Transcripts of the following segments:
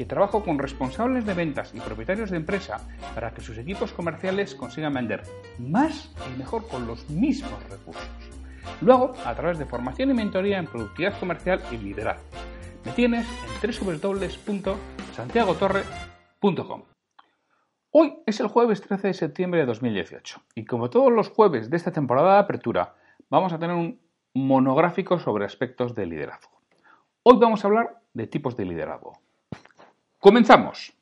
que trabajo con responsables de ventas y propietarios de empresa para que sus equipos comerciales consigan vender más y mejor con los mismos recursos. Luego, a través de formación y mentoría en productividad comercial y liderazgo. Me tienes en www.santiagotorre.com. Hoy es el jueves 13 de septiembre de 2018 y como todos los jueves de esta temporada de apertura, vamos a tener un monográfico sobre aspectos de liderazgo. Hoy vamos a hablar de tipos de liderazgo. Comenzamos.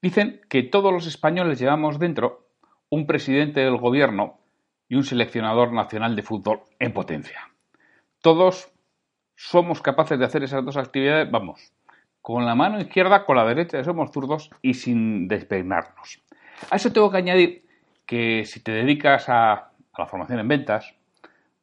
Dicen que todos los españoles llevamos dentro un presidente del gobierno y un seleccionador nacional de fútbol en potencia. Todos somos capaces de hacer esas dos actividades, vamos, con la mano izquierda, con la derecha, somos zurdos y sin despeinarnos. A eso tengo que añadir que si te dedicas a, la formación en ventas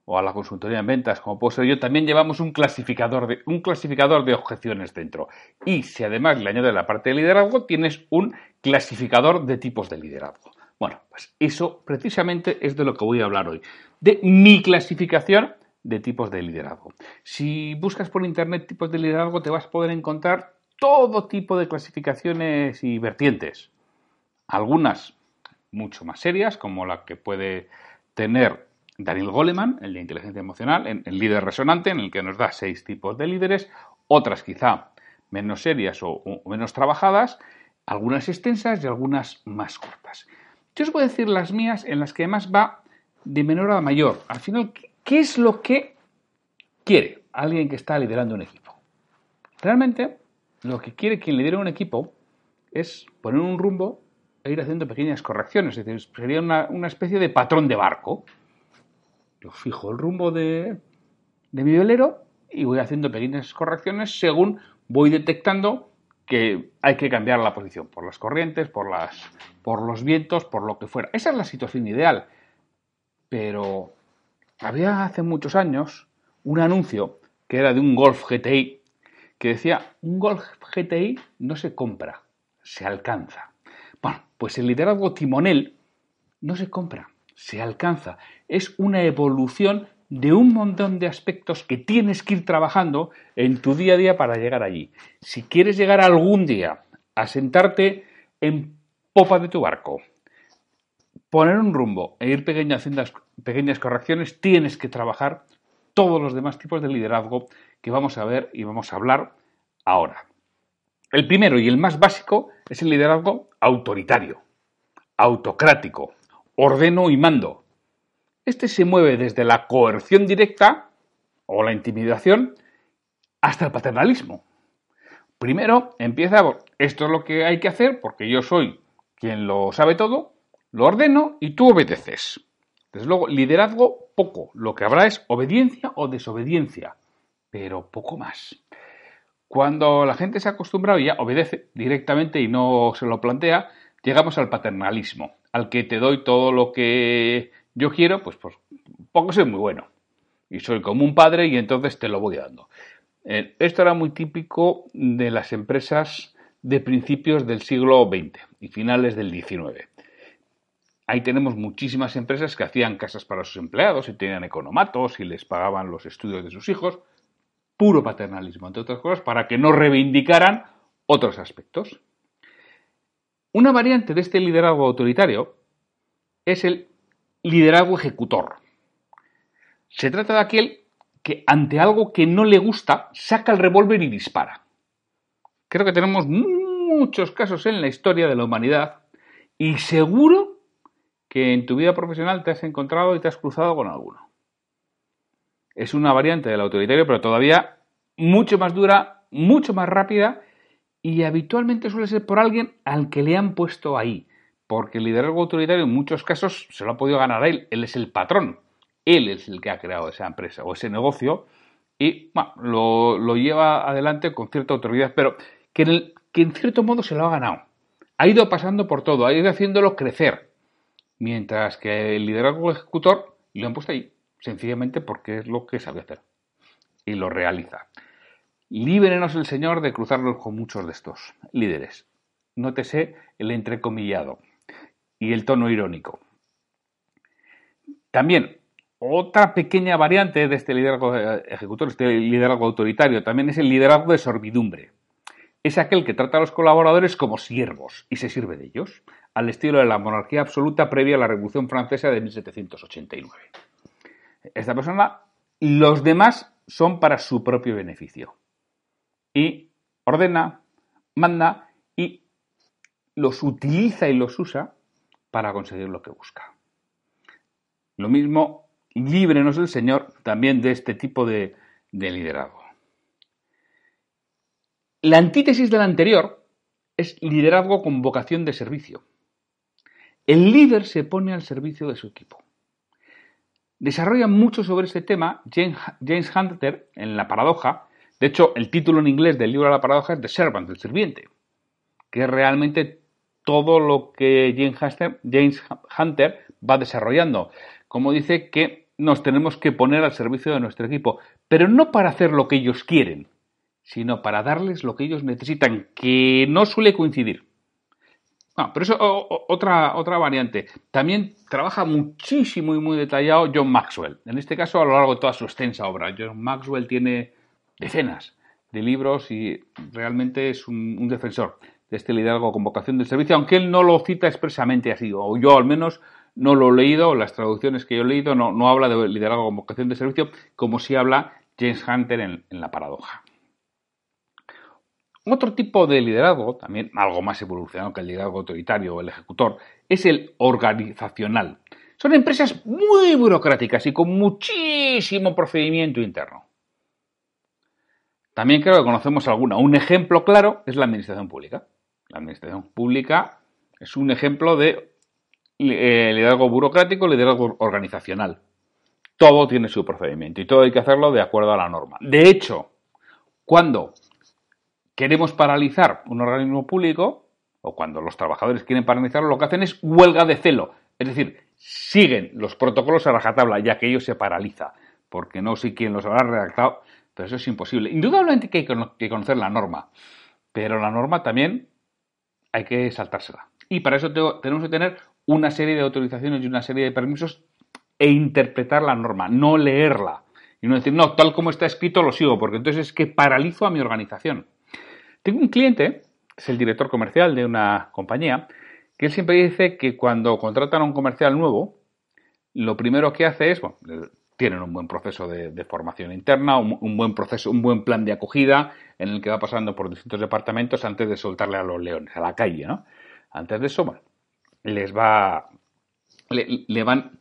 o a la consultoría en ventas, como puedo ser yo, también llevamos un clasificador de, un clasificador de objeciones dentro. Y si además le añades la parte de liderazgo, tienes un clasificador de tipos de liderazgo. Bueno, pues eso precisamente es de lo que voy a hablar hoy. De mi clasificación de tipos de liderazgo. Si buscas por internet tipos de liderazgo, te vas a poder encontrar todo tipo de clasificaciones y vertientes algunas mucho más serias, como la que puede tener Daniel Goleman, el de inteligencia emocional, el líder resonante, en el que nos da seis tipos de líderes, otras quizá menos serias o, menos trabajadas, algunas extensas y algunas más cortas. Yo os voy a decir las mías en las que además va de menor a mayor. Al final, ¿qué es lo que quiere alguien que está liderando un equipo? Realmente, lo que quiere quien lidera un equipo es poner un rumbo e ir haciendo pequeñas correcciones. Es decir, sería una, especie de patrón de barco. Yo fijo el rumbo de, de mi velero y voy haciendo pequeñas correcciones según voy detectando que hay que cambiar la posición por las corrientes, por, las, por los vientos, por lo que fuera. Esa es la situación ideal. Pero había hace muchos años un anuncio que era de un Golf GTI que decía, un Golf GTI no se compra, se alcanza. Pues el liderazgo timonel no se compra, se alcanza. Es una evolución de un montón de aspectos que tienes que ir trabajando en tu día a día para llegar allí. Si quieres llegar algún día a sentarte en popa de tu barco, poner un rumbo e ir pequeñas, pequeñas correcciones, tienes que trabajar todos los demás tipos de liderazgo que vamos a ver y vamos a hablar ahora. El primero y el más básico es el liderazgo autoritario, autocrático, ordeno y mando. Este se mueve desde la coerción directa o la intimidación hasta el paternalismo. Primero empieza por esto es lo que hay que hacer porque yo soy quien lo sabe todo, lo ordeno y tú obedeces. Desde luego, liderazgo poco. Lo que habrá es obediencia o desobediencia, pero poco más. Cuando la gente se ha acostumbrado y ya obedece directamente y no se lo plantea, llegamos al paternalismo, al que te doy todo lo que yo quiero, pues, pues poco soy muy bueno. Y soy como un padre y entonces te lo voy dando. Eh, esto era muy típico de las empresas de principios del siglo XX y finales del XIX. Ahí tenemos muchísimas empresas que hacían casas para sus empleados y tenían economatos y les pagaban los estudios de sus hijos puro paternalismo, entre otras cosas, para que no reivindicaran otros aspectos. Una variante de este liderazgo autoritario es el liderazgo ejecutor. Se trata de aquel que ante algo que no le gusta saca el revólver y dispara. Creo que tenemos muchos casos en la historia de la humanidad y seguro que en tu vida profesional te has encontrado y te has cruzado con alguno es una variante del autoritario, pero todavía mucho más dura, mucho más rápida y habitualmente suele ser por alguien al que le han puesto ahí. Porque el liderazgo autoritario en muchos casos se lo ha podido ganar a él, él es el patrón. Él es el que ha creado esa empresa o ese negocio y lo, lleva adelante con cierta autoridad, pero que en, que en cierto modo se lo ha ganado. Ha ido pasando por todo, ha ido haciéndolo crecer, mientras que el liderazgo ejecutor lo han puesto ahí, sencillamente porque es lo que sabe hacer y lo realiza. Líbrenos el Señor de cruzarnos con muchos de estos líderes. Nótese el entrecomillado y el tono irónico. También, otra pequeña variante de este liderazgo ejecutor, este liderazgo autoritario, también es el liderazgo de sorbidumbre. Es aquel que trata a los colaboradores como siervos y se sirve de ellos, al estilo de la monarquía absoluta previa a la Revolución Francesa de 1789. Esta persona, los demás son para su propio beneficio. Y ordena, manda y los utiliza y los usa para conseguir lo que busca. Lo mismo, líbrenos el Señor también de este tipo de, de liderazgo. La antítesis del anterior es liderazgo con vocación de servicio. El líder se pone al servicio de su equipo. Desarrolla mucho sobre este tema James Hunter en La Paradoja. De hecho, el título en inglés del libro La Paradoja es The Servant, el sirviente, que es realmente todo lo que James Hunter va desarrollando. Como dice que nos tenemos que poner al servicio de nuestro equipo, pero no para hacer lo que ellos quieren, sino para darles lo que ellos necesitan, que no suele coincidir. Ah, pero eso otra, otra variante. También trabaja muchísimo y muy detallado John Maxwell. En este caso, a lo largo de toda su extensa obra. John Maxwell tiene decenas de libros y realmente es un, defensor de este liderazgo con vocación del servicio, aunque él no lo cita expresamente así, o yo al menos no lo he leído, las traducciones que yo he leído no, no habla de liderazgo con vocación de servicio, como sí habla James Hunter en La Paradoja. Otro tipo de liderazgo, también algo más evolucionado que el liderazgo autoritario o el ejecutor, es el organizacional. Son empresas muy burocráticas y con muchísimo procedimiento interno. También creo que conocemos alguna. Un ejemplo claro es la administración pública. La administración pública es un ejemplo de eh, liderazgo burocrático, liderazgo organizacional. Todo tiene su procedimiento y todo hay que hacerlo de acuerdo a la norma. De hecho, cuando queremos paralizar un organismo público, o cuando los trabajadores quieren paralizarlo, lo que hacen es huelga de celo. Es decir, siguen los protocolos a rajatabla, ya que ello se paraliza, porque no sé quién los habrá redactado, pero eso es imposible. Indudablemente que hay que conocer la norma, pero la norma también hay que saltársela. Y para eso tenemos que tener una serie de autorizaciones y una serie de permisos e interpretar la norma, no leerla. Y no decir, no, tal como está escrito lo sigo, porque entonces es que paralizo a mi organización. Tengo un cliente, es el director comercial de una compañía, que él siempre dice que cuando contratan a un comercial nuevo, lo primero que hace es, bueno, tienen un buen proceso de, formación interna, un, buen proceso, un buen plan de acogida en el que va pasando por distintos departamentos antes de soltarle a los leones, a la calle, ¿no? Antes de eso, les va, le, le van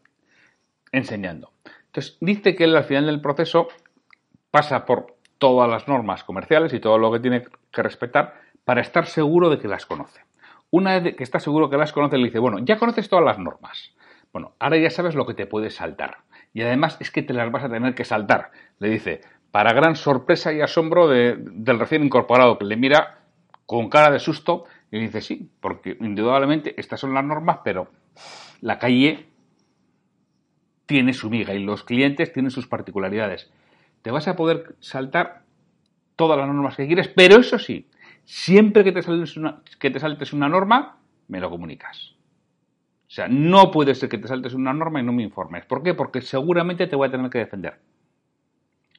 enseñando. Entonces, dice que él al final del proceso pasa por todas las normas comerciales y todo lo que tiene que respetar para estar seguro de que las conoce. Una vez que está seguro que las conoce, le dice, bueno, ya conoces todas las normas. Bueno, ahora ya sabes lo que te puede saltar. Y además es que te las vas a tener que saltar. Le dice, para gran sorpresa y asombro del recién incorporado, que le mira con cara de susto y dice, sí, porque indudablemente estas son las normas, pero la calle tiene su miga y los clientes tienen sus particularidades te vas a poder saltar todas las normas que quieres, pero eso sí, siempre que te saltes una, que te saltes una norma, me lo comunicas. O sea, no puede ser que te saltes una norma y no me informes. ¿Por qué? Porque seguramente te voy a tener que defender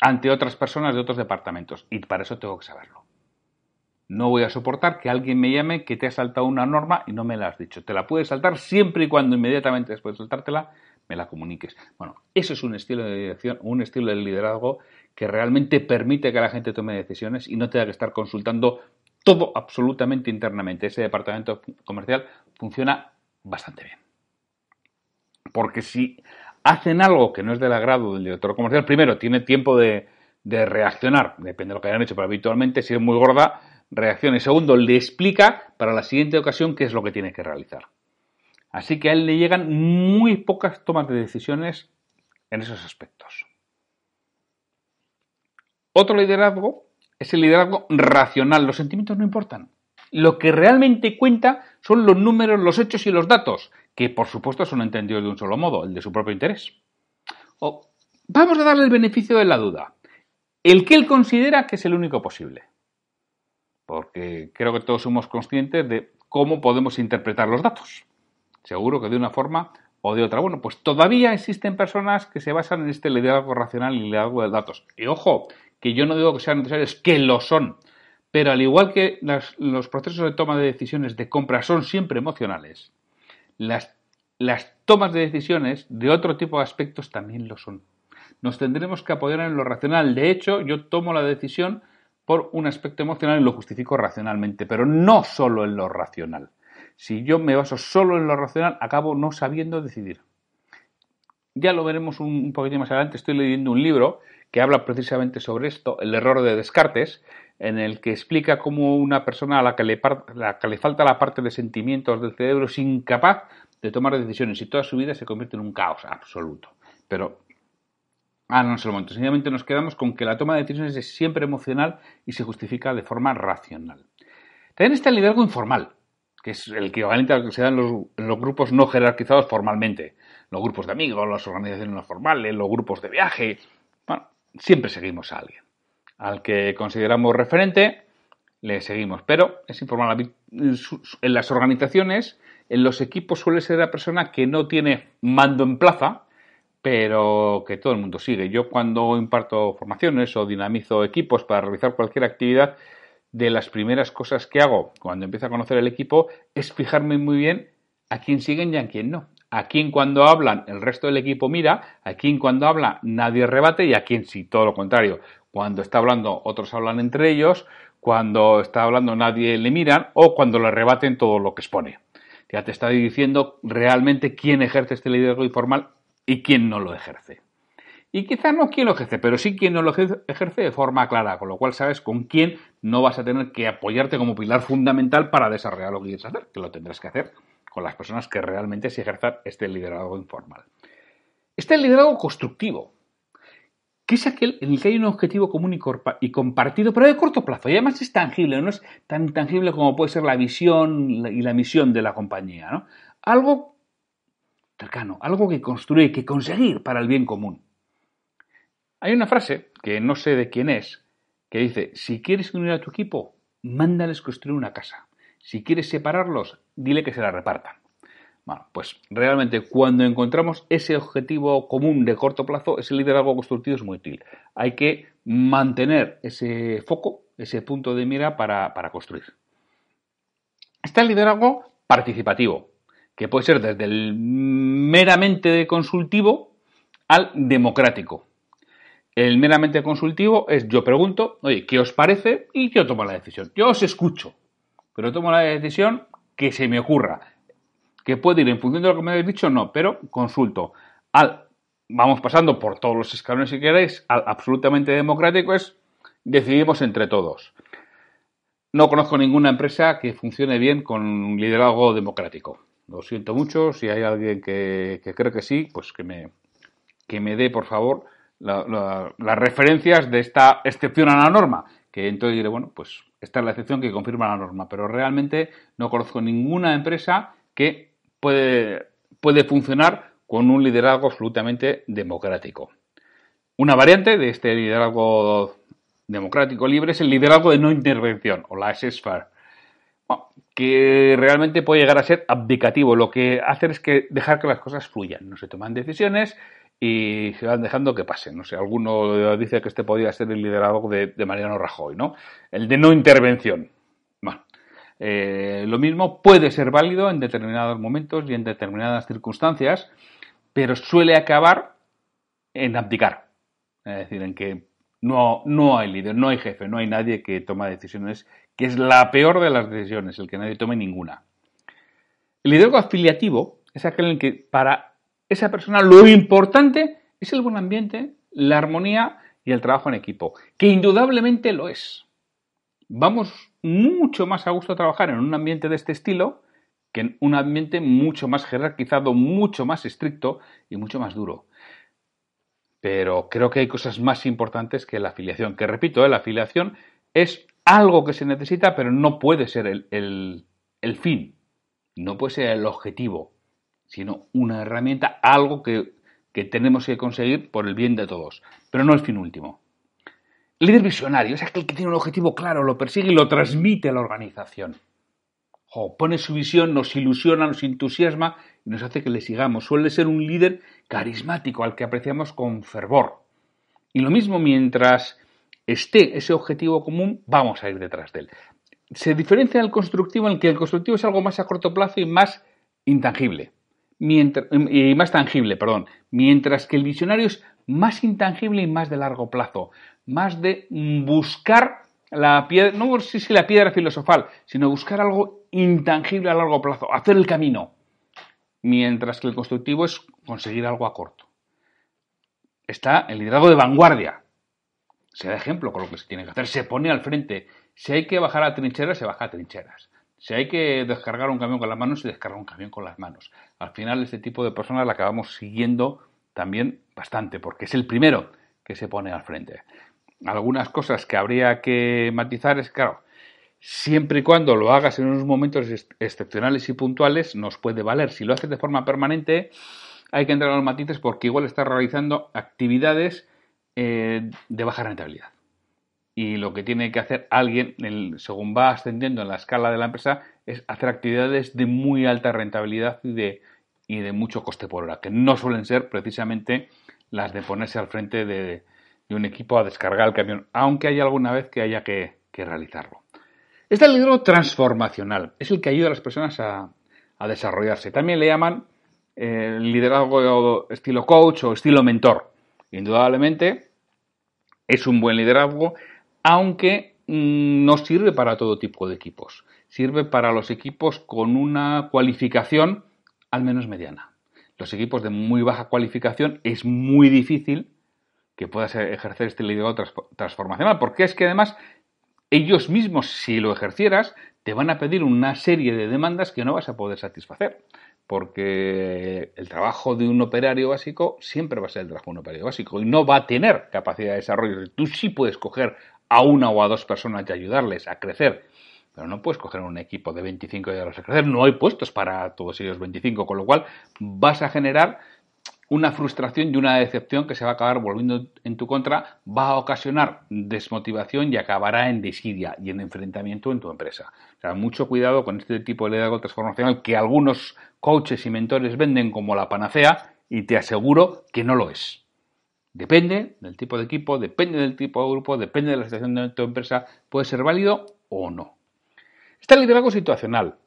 ante otras personas de otros departamentos y para eso tengo que saberlo. No voy a soportar que alguien me llame que te ha saltado una norma y no me la has dicho. Te la puedes saltar siempre y cuando inmediatamente después de saltártela me la comuniques. Bueno, eso es un estilo de dirección, un estilo de liderazgo que realmente permite que la gente tome decisiones y no tenga que estar consultando todo absolutamente internamente. Ese departamento comercial funciona bastante bien. Porque si hacen algo que no es del agrado del director comercial, primero tiene tiempo de, reaccionar, depende de lo que hayan hecho, pero habitualmente si es muy gorda, reacciona. Y segundo, le explica para la siguiente ocasión qué es lo que tiene que realizar. Así que a él le llegan muy pocas tomas de decisiones en esos aspectos. Otro liderazgo es el liderazgo racional. Los sentimientos no importan. Lo que realmente cuenta son los números, los hechos y los datos, que por supuesto son entendidos de un solo modo, el de su propio interés. O, vamos a darle el beneficio de la duda. El que él considera que es el único posible. Porque creo que todos somos conscientes de cómo podemos interpretar los datos. Seguro que de una forma o de otra. Bueno, pues todavía existen personas que se basan en este liderazgo racional y liderazgo de datos. Y ojo, que yo no digo que sean necesarios, que lo son. Pero al igual que los procesos de toma de decisiones de compra son siempre emocionales, las, las tomas de decisiones de otro tipo de aspectos también lo son. Nos tendremos que apoyar en lo racional. De hecho, yo tomo la decisión por un aspecto emocional y lo justifico racionalmente, pero no solo en lo racional. Si yo me baso solo en lo racional, acabo no sabiendo decidir. Ya lo veremos un, poquito más adelante. Estoy leyendo un libro que habla precisamente sobre esto, el error de Descartes, en el que explica cómo una persona a la que le, la que le falta la parte de sentimientos del cerebro es incapaz de tomar decisiones y toda su vida se convierte en un caos absoluto. Pero Ah, no es el momento. Sencillamente nos quedamos con que la toma de decisiones es siempre emocional y se justifica de forma racional. También está el liderazgo informal, que es el equivalente al que se da en los, grupos no jerarquizados formalmente. Los grupos de amigos, las organizaciones no formales, los grupos de viaje. Bueno, siempre seguimos a alguien. Al que consideramos referente, le seguimos. Pero es informal. En las organizaciones, en los equipos suele ser la persona que no tiene mando en plaza, pero que todo el mundo sigue. Yo cuando imparto formaciones o dinamizo equipos para realizar cualquier actividad, de las primeras cosas que hago cuando empiezo a conocer el equipo es fijarme muy bien a quién siguen y a quién no. A quién cuando hablan el resto del equipo mira, a quién cuando habla nadie rebate y a quién sí, todo lo contrario. Cuando está hablando otros hablan entre ellos, cuando está hablando nadie le miran o cuando le rebaten todo lo que expone. Ya te está diciendo realmente quién ejerce este liderazgo informal y quién no lo ejerce. Y quizá no quién lo ejerce, pero sí quién no lo ejerce de forma clara, con lo cual sabes con quién no vas a tener que apoyarte como pilar fundamental para desarrollar lo que quieres hacer, que lo tendrás que hacer con las personas que realmente se ejerzan este liderazgo informal. Este liderazgo constructivo, que es aquel en el que hay un objetivo común y compartido, pero de corto plazo, y además es tangible, no es tan tangible como puede ser la visión y la misión de la compañía, ¿no? Algo cercano, algo que construir, que conseguir para el bien común. Hay una frase, que no sé de quién es, que dice, si quieres unir a tu equipo, mándales construir una casa. Si quieres separarlos, dile que se la repartan. Bueno, pues realmente cuando encontramos ese objetivo común de corto plazo, ese liderazgo constructivo es muy útil. Hay que mantener ese foco, ese punto de mira para, para construir. Está el liderazgo participativo que puede ser desde el meramente consultivo al democrático. El meramente consultivo es yo pregunto, oye, ¿qué os parece? Y yo tomo la decisión. Yo os escucho, pero tomo la decisión que se me ocurra. Que puede ir en función de lo que me habéis dicho, no, pero consulto. Al, vamos pasando por todos los escalones si queréis, al absolutamente democrático es decidimos entre todos. No conozco ninguna empresa que funcione bien con liderazgo democrático. Lo siento mucho. Si hay alguien que, cree que sí, pues que me, que me dé, por favor, las referencias de esta excepción a la norma. Que entonces diré, bueno, pues esta es la excepción que confirma la norma. Pero realmente no conozco ninguna empresa que puede, puede funcionar con un liderazgo absolutamente democrático. Una variante de este liderazgo democrático libre es el liderazgo de no intervención o la SSFAR que realmente puede llegar a ser abdicativo. Lo que hace es que dejar que las cosas fluyan, no se toman decisiones y se van dejando que pasen. No sé, alguno dice que este podría ser el liderazgo de, Mariano Rajoy, ¿no? El de no intervención. Bueno, eh, lo mismo puede ser válido en determinados momentos y en determinadas circunstancias, pero suele acabar en abdicar. Es decir, en que no, no hay líder, no hay jefe, no hay nadie que toma decisiones que es la peor de las decisiones, el que nadie tome ninguna. El liderazgo afiliativo es aquel en que para esa persona lo importante es el buen ambiente, la armonía y el trabajo en equipo, que indudablemente lo es. Vamos mucho más a gusto a trabajar en un ambiente de este estilo que en un ambiente mucho más jerarquizado, mucho más estricto y mucho más duro. pero creo que hay cosas más importantes que la afiliación. Que repito, ¿eh? la afiliación es algo que se necesita, pero no puede ser el, el fin, no puede ser el objetivo, sino una herramienta, algo que, que tenemos que conseguir por el bien de todos, pero no el fin último. El líder visionario es aquel que tiene un objetivo claro, lo persigue y lo transmite a la organización. pone su visión, nos ilusiona, nos entusiasma y nos hace que le sigamos. Suele ser un líder carismático al que apreciamos con fervor. Y lo mismo mientras esté ese objetivo común, vamos a ir detrás de él. Se diferencia del constructivo en que el constructivo es algo más a corto plazo y más intangible. Y más tangible, perdón. Mientras que el visionario es más intangible y más de largo plazo más de buscar la piedra, no sé si la piedra filosofal, sino buscar algo intangible a largo plazo, hacer el camino. Mientras que el constructivo es conseguir algo a corto. Está el liderazgo de vanguardia. Se da ejemplo con lo que se tiene que hacer. Se pone al frente. Si hay que bajar a trincheras, se baja a trincheras. Si hay que descargar un camión con las manos, se descarga un camión con las manos. Al final, este tipo de personas la acabamos siguiendo también bastante, porque es el primero que se pone al frente algunas cosas que habría que matizar es, claro, siempre y cuando lo hagas en unos momentos excepcionales y puntuales, nos puede valer. Si lo haces de forma permanente, hay que entrar a los matices porque igual estás realizando actividades eh, de baja rentabilidad. Y lo que tiene que hacer alguien, según va ascendiendo en la escala de la empresa, es hacer actividades de muy alta rentabilidad y de, y de mucho coste por hora, que no suelen ser precisamente las de ponerse al frente de, un equipo a descargar el camión, aunque hay alguna vez que haya que, realizarlo. Este liderazgo transformacional es el que ayuda a las personas a, desarrollarse. También le llaman eh, liderazgo estilo coach o estilo mentor. Indudablemente es un buen liderazgo, aunque mm, no sirve para todo tipo de equipos. Sirve para los equipos con una cualificación al menos mediana. Los equipos de muy baja cualificación es muy difícil que puedas ejercer este liderazgo transformacional, porque es que además ellos mismos, si lo ejercieras, te van a pedir una serie de demandas que no vas a poder satisfacer, porque el trabajo de un operario básico siempre va a ser el trabajo de un operario básico y no va a tener capacidad de desarrollo. Tú sí puedes coger a una o a dos personas y ayudarles a crecer, pero no puedes coger un equipo de 25 y ayudarlos a crecer. No hay puestos para todos ellos 25, con lo cual vas a generar una frustración y una decepción que se va a acabar volviendo en tu contra, va a ocasionar desmotivación y acabará en desidia y en enfrentamiento en tu empresa. O sea, mucho cuidado con este tipo de liderazgo transformacional que algunos coaches y mentores venden como la panacea y te aseguro que no lo es. Depende del tipo de equipo, depende del tipo de grupo, depende de la situación de tu empresa, puede ser válido o no. Está el liderazgo situacional,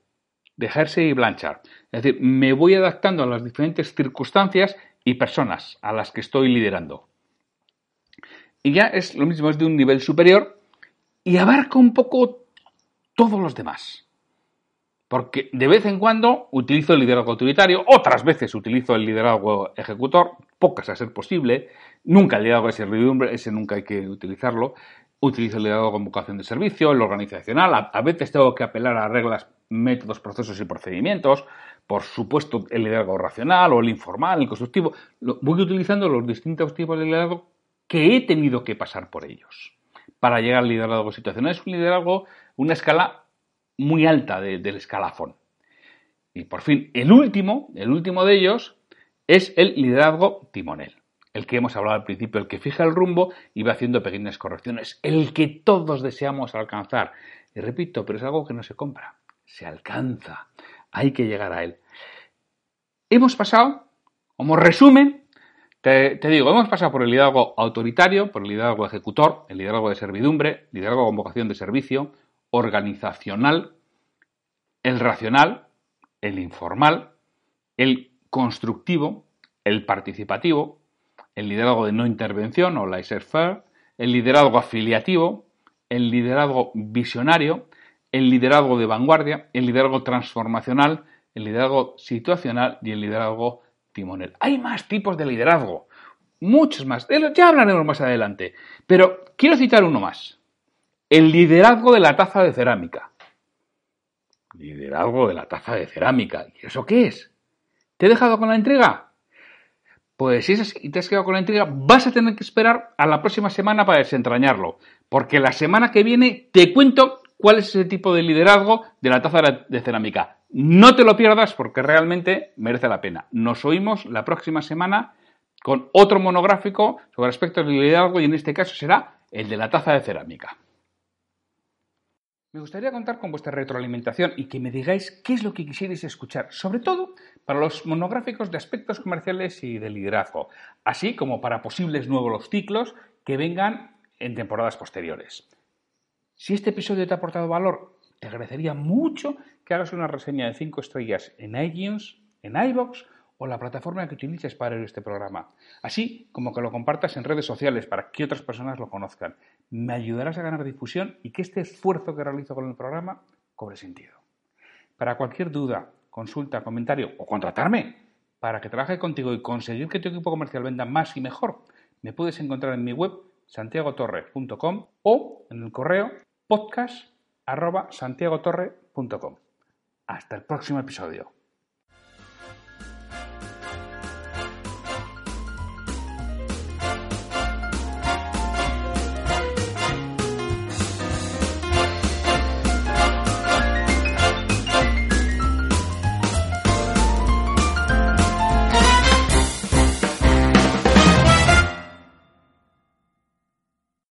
de Hersey y Blanchard. Es decir, me voy adaptando a las diferentes circunstancias y personas a las que estoy liderando. Y ya es lo mismo, es de un nivel superior y abarca un poco todos los demás. Porque de vez en cuando utilizo el liderazgo autoritario, otras veces utilizo el liderazgo ejecutor, pocas a ser posible, nunca el liderazgo de servidumbre, ese nunca hay que utilizarlo. Utilizo el liderazgo con vocación de servicio, el organizacional, a veces tengo que apelar a reglas, métodos, procesos y procedimientos, por supuesto, el liderazgo racional o el informal, el constructivo. Voy utilizando los distintos tipos de liderazgo que he tenido que pasar por ellos para llegar al liderazgo situacional. Es un liderazgo, una escala muy alta del escalafón. Y por fin, el último, el último de ellos es el liderazgo timonel. El que hemos hablado al principio, el que fija el rumbo y va haciendo pequeñas correcciones. El que todos deseamos alcanzar. Y repito, pero es algo que no se compra, se alcanza hay que llegar a él. Hemos pasado, como resumen, te, digo, hemos pasado por el liderazgo autoritario, por el liderazgo ejecutor, el liderazgo de servidumbre, liderazgo con vocación de servicio, organizacional, el racional, el informal, el constructivo, el participativo, el liderazgo de no intervención o laissez-faire, el liderazgo afiliativo, el liderazgo visionario, el liderazgo de vanguardia, el liderazgo transformacional, el liderazgo situacional y el liderazgo timonel. Hay más tipos de liderazgo, muchos más. Ya hablaremos más adelante, pero quiero citar uno más. El liderazgo de la taza de cerámica. Liderazgo de la taza de cerámica. ¿Y eso qué es? ¿Te he dejado con la entrega? Pues si es y te has quedado con la intriga, vas a tener que esperar a la próxima semana para desentrañarlo. Porque la semana que viene te cuento cuál es ese tipo de liderazgo de la taza de cerámica. No te lo pierdas porque realmente merece la pena. Nos oímos la próxima semana con otro monográfico sobre aspectos de liderazgo y en este caso será el de la taza de cerámica. Me gustaría contar con vuestra retroalimentación y que me digáis qué es lo que quisierais escuchar, sobre todo para los monográficos de aspectos comerciales y de liderazgo, así como para posibles nuevos ciclos que vengan en temporadas posteriores. Si este episodio te ha aportado valor, te agradecería mucho que hagas una reseña de 5 estrellas en iTunes, en iBox o la plataforma que utilices para ver este programa, así como que lo compartas en redes sociales para que otras personas lo conozcan. Me ayudarás a ganar difusión y que este esfuerzo que realizo con el programa cobre sentido. Para cualquier duda, consulta, comentario o contratarme para que trabaje contigo y conseguir que tu equipo comercial venda más y mejor, me puedes encontrar en mi web santiagotorre.com o en el correo podcast.santiagotorre.com. Hasta el próximo episodio.